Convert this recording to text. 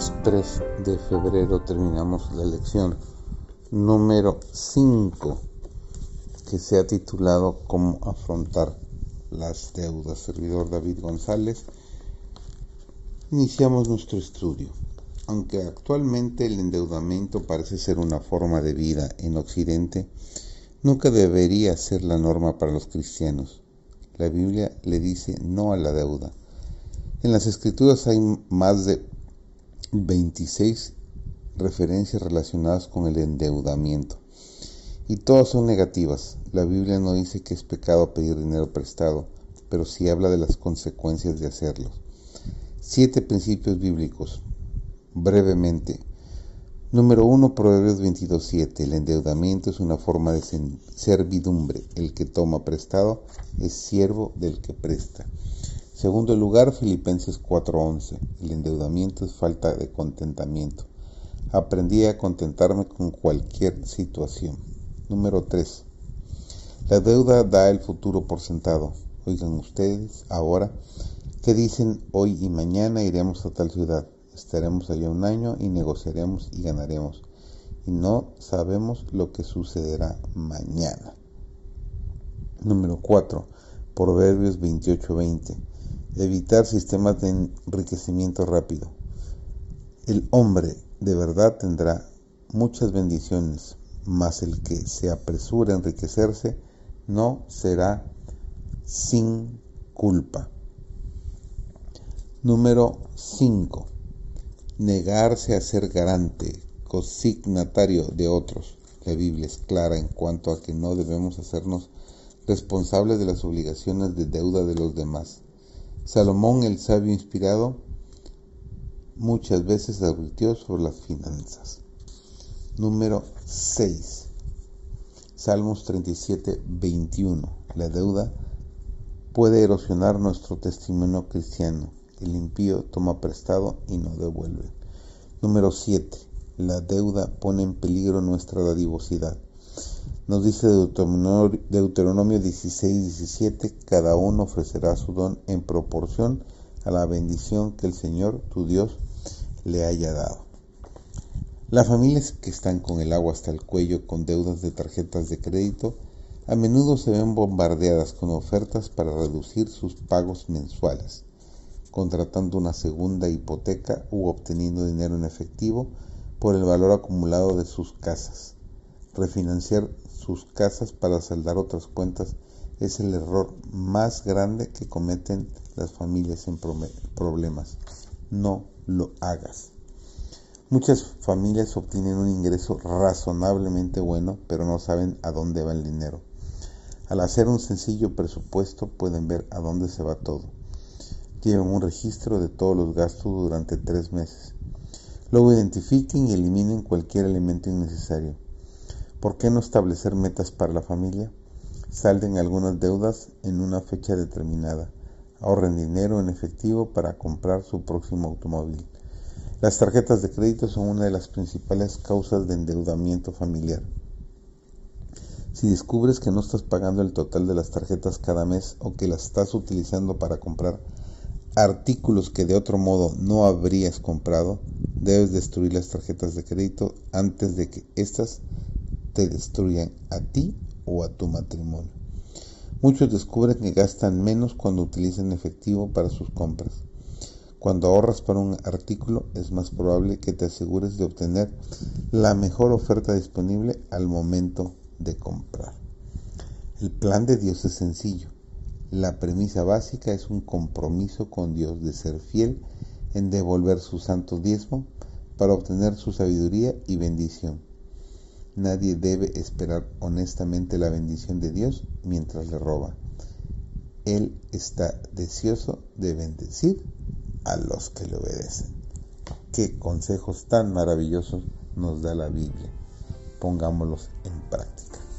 Hoy es 3 de febrero, terminamos la lección número 5 que se ha titulado Cómo afrontar las deudas. Servidor David González. Iniciamos nuestro estudio. Aunque actualmente el endeudamiento parece ser una forma de vida en Occidente, nunca debería ser la norma para los cristianos. La Biblia le dice no a la deuda. En las escrituras hay más de 26 referencias relacionadas con el endeudamiento. Y todas son negativas. La Biblia no dice que es pecado pedir dinero prestado, pero sí habla de las consecuencias de hacerlo. Siete principios bíblicos. Brevemente. Número 1, Proverbios 22.7. El endeudamiento es una forma de servidumbre. El que toma prestado es siervo del que presta. Segundo lugar, Filipenses 4:11. El endeudamiento es falta de contentamiento. Aprendí a contentarme con cualquier situación. Número 3. La deuda da el futuro por sentado. Oigan ustedes ahora que dicen hoy y mañana iremos a tal ciudad. Estaremos allá un año y negociaremos y ganaremos. Y no sabemos lo que sucederá mañana. Número 4. Proverbios 28:20 evitar sistemas de enriquecimiento rápido. El hombre de verdad tendrá muchas bendiciones, mas el que se apresura a enriquecerse no será sin culpa. Número 5. Negarse a ser garante, consignatario de otros. La Biblia es clara en cuanto a que no debemos hacernos responsables de las obligaciones de deuda de los demás. Salomón el sabio inspirado muchas veces advirtió sobre las finanzas. Número 6. Salmos 37, 21. La deuda puede erosionar nuestro testimonio cristiano. El impío toma prestado y no devuelve. Número 7. La deuda pone en peligro nuestra dadivosidad. Nos dice Deuteronomio 16, 17, cada uno ofrecerá su don en proporción a la bendición que el Señor, tu Dios, le haya dado. Las familias que están con el agua hasta el cuello con deudas de tarjetas de crédito a menudo se ven bombardeadas con ofertas para reducir sus pagos mensuales, contratando una segunda hipoteca u obteniendo dinero en efectivo por el valor acumulado de sus casas. Refinanciar sus casas para saldar otras cuentas es el error más grande que cometen las familias en problemas. No lo hagas. Muchas familias obtienen un ingreso razonablemente bueno, pero no saben a dónde va el dinero. Al hacer un sencillo presupuesto pueden ver a dónde se va todo. Lleven un registro de todos los gastos durante tres meses. Luego identifiquen y eliminen cualquier elemento innecesario. ¿Por qué no establecer metas para la familia? Salden algunas deudas en una fecha determinada. Ahorren dinero en efectivo para comprar su próximo automóvil. Las tarjetas de crédito son una de las principales causas de endeudamiento familiar. Si descubres que no estás pagando el total de las tarjetas cada mes o que las estás utilizando para comprar artículos que de otro modo no habrías comprado, debes destruir las tarjetas de crédito antes de que éstas te destruyan a ti o a tu matrimonio. Muchos descubren que gastan menos cuando utilizan efectivo para sus compras. Cuando ahorras para un artículo es más probable que te asegures de obtener la mejor oferta disponible al momento de comprar. El plan de Dios es sencillo. La premisa básica es un compromiso con Dios de ser fiel en devolver su santo diezmo para obtener su sabiduría y bendición. Nadie debe esperar honestamente la bendición de Dios mientras le roba. Él está deseoso de bendecir a los que le obedecen. Qué consejos tan maravillosos nos da la Biblia. Pongámoslos en práctica.